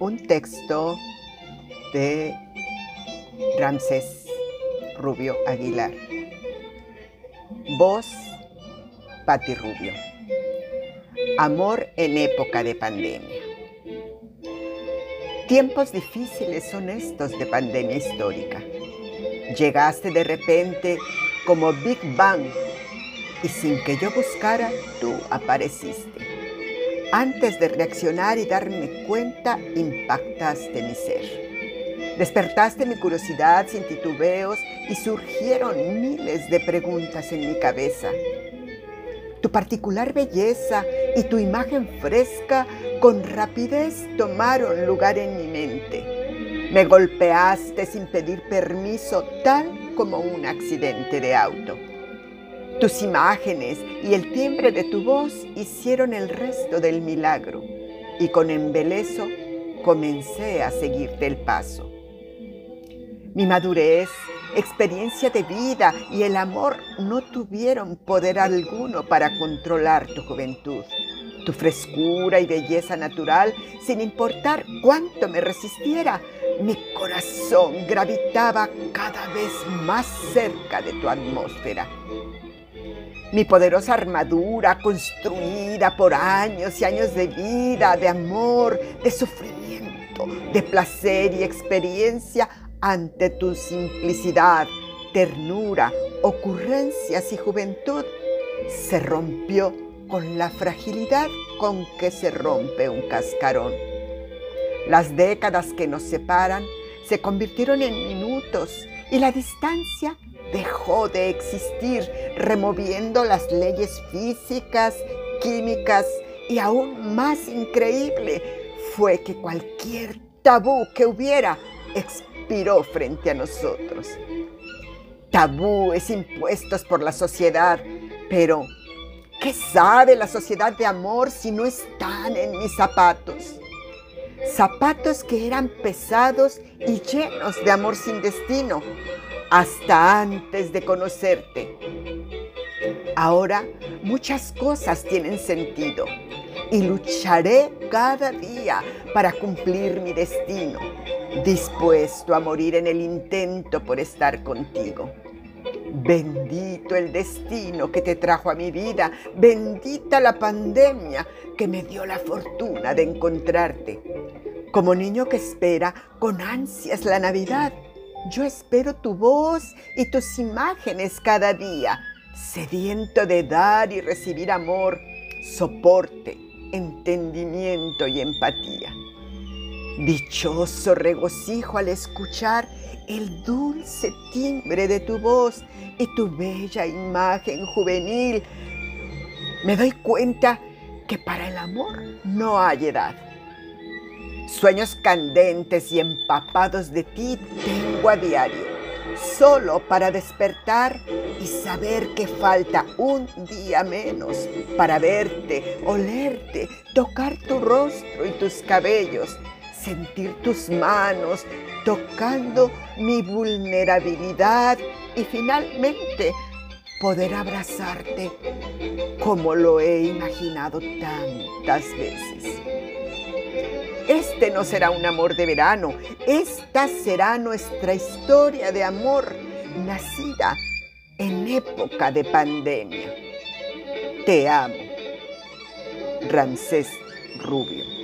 Un texto de Ramsés Rubio Aguilar. Voz, Pati Rubio. Amor en época de pandemia. Tiempos difíciles son estos de pandemia histórica. Llegaste de repente como Big Bang y sin que yo buscara, tú apareciste. Antes de reaccionar y darme cuenta, impactaste mi ser. Despertaste mi curiosidad sin titubeos y surgieron miles de preguntas en mi cabeza. Tu particular belleza y tu imagen fresca con rapidez tomaron lugar en mi mente. Me golpeaste sin pedir permiso, tal como un accidente de auto. Tus imágenes y el timbre de tu voz hicieron el resto del milagro y con embelezo comencé a seguirte el paso. Mi madurez, experiencia de vida y el amor no tuvieron poder alguno para controlar tu juventud, tu frescura y belleza natural, sin importar cuánto me resistiera, mi corazón gravitaba cada vez más cerca de tu atmósfera. Mi poderosa armadura construida por años y años de vida, de amor, de sufrimiento, de placer y experiencia ante tu simplicidad, ternura, ocurrencias y juventud, se rompió con la fragilidad con que se rompe un cascarón. Las décadas que nos separan se convirtieron en y la distancia dejó de existir, removiendo las leyes físicas, químicas y aún más increíble fue que cualquier tabú que hubiera expiró frente a nosotros. Tabúes impuestos por la sociedad, pero ¿qué sabe la sociedad de amor si no están en mis zapatos? Zapatos que eran pesados y llenos de amor sin destino, hasta antes de conocerte. Ahora muchas cosas tienen sentido y lucharé cada día para cumplir mi destino, dispuesto a morir en el intento por estar contigo. Bendito el destino que te trajo a mi vida, bendita la pandemia que me dio la fortuna de encontrarte. Como niño que espera con ansias la Navidad, yo espero tu voz y tus imágenes cada día, sediento de dar y recibir amor, soporte, entendimiento y empatía. Dichoso regocijo al escuchar el dulce timbre de tu voz y tu bella imagen juvenil. Me doy cuenta que para el amor no hay edad Sueños candentes y empapados de ti tengo a diario, solo para despertar y saber que falta un día menos para verte, olerte, tocar tu rostro y tus cabellos, sentir tus manos tocando mi vulnerabilidad y finalmente poder abrazarte como lo he imaginado tantas veces. Este no será un amor de verano, esta será nuestra historia de amor nacida en época de pandemia. Te amo. Ramsés Rubio.